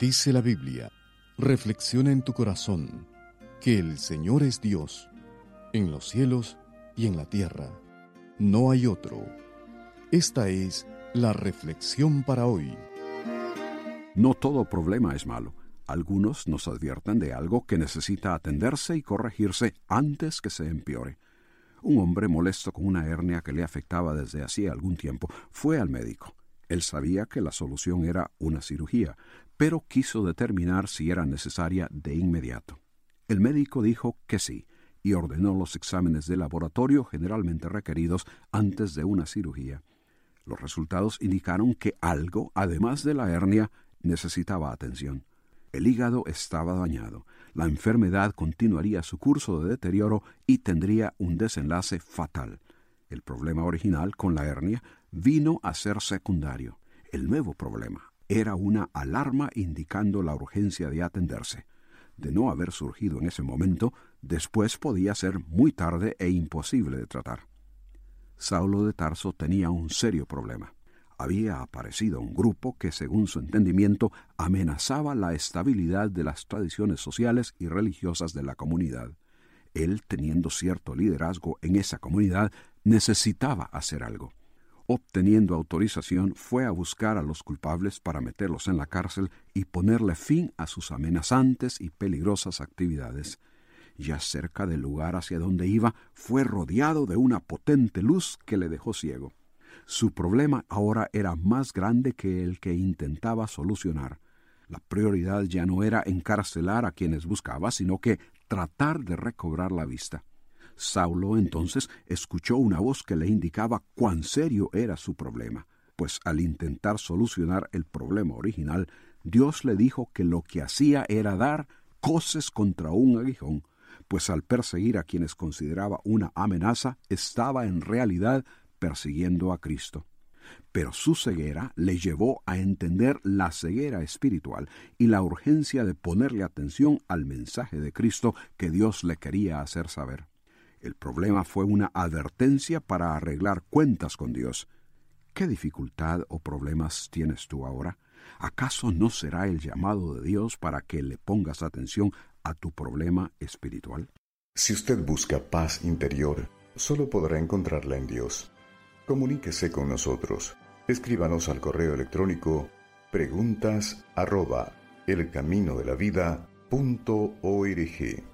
Dice la Biblia, reflexiona en tu corazón que el Señor es Dios, en los cielos y en la tierra. No hay otro. Esta es la reflexión para hoy. No todo problema es malo. Algunos nos advierten de algo que necesita atenderse y corregirse antes que se empeore. Un hombre molesto con una hernia que le afectaba desde hacía algún tiempo fue al médico. Él sabía que la solución era una cirugía, pero quiso determinar si era necesaria de inmediato. El médico dijo que sí, y ordenó los exámenes de laboratorio generalmente requeridos antes de una cirugía. Los resultados indicaron que algo, además de la hernia, necesitaba atención. El hígado estaba dañado, la enfermedad continuaría su curso de deterioro y tendría un desenlace fatal. El problema original con la hernia vino a ser secundario. El nuevo problema era una alarma indicando la urgencia de atenderse. De no haber surgido en ese momento, después podía ser muy tarde e imposible de tratar. Saulo de Tarso tenía un serio problema. Había aparecido un grupo que, según su entendimiento, amenazaba la estabilidad de las tradiciones sociales y religiosas de la comunidad. Él, teniendo cierto liderazgo en esa comunidad, necesitaba hacer algo. Obteniendo autorización, fue a buscar a los culpables para meterlos en la cárcel y ponerle fin a sus amenazantes y peligrosas actividades. Ya cerca del lugar hacia donde iba, fue rodeado de una potente luz que le dejó ciego. Su problema ahora era más grande que el que intentaba solucionar. La prioridad ya no era encarcelar a quienes buscaba, sino que tratar de recobrar la vista. Saulo entonces escuchó una voz que le indicaba cuán serio era su problema, pues al intentar solucionar el problema original, Dios le dijo que lo que hacía era dar coces contra un aguijón, pues al perseguir a quienes consideraba una amenaza, estaba en realidad persiguiendo a Cristo. Pero su ceguera le llevó a entender la ceguera espiritual y la urgencia de ponerle atención al mensaje de Cristo que Dios le quería hacer saber. El problema fue una advertencia para arreglar cuentas con Dios. ¿Qué dificultad o problemas tienes tú ahora? ¿Acaso no será el llamado de Dios para que le pongas atención a tu problema espiritual? Si usted busca paz interior, solo podrá encontrarla en Dios. Comuníquese con nosotros. Escríbanos al correo electrónico preguntas arroba elcaminodelavida.org.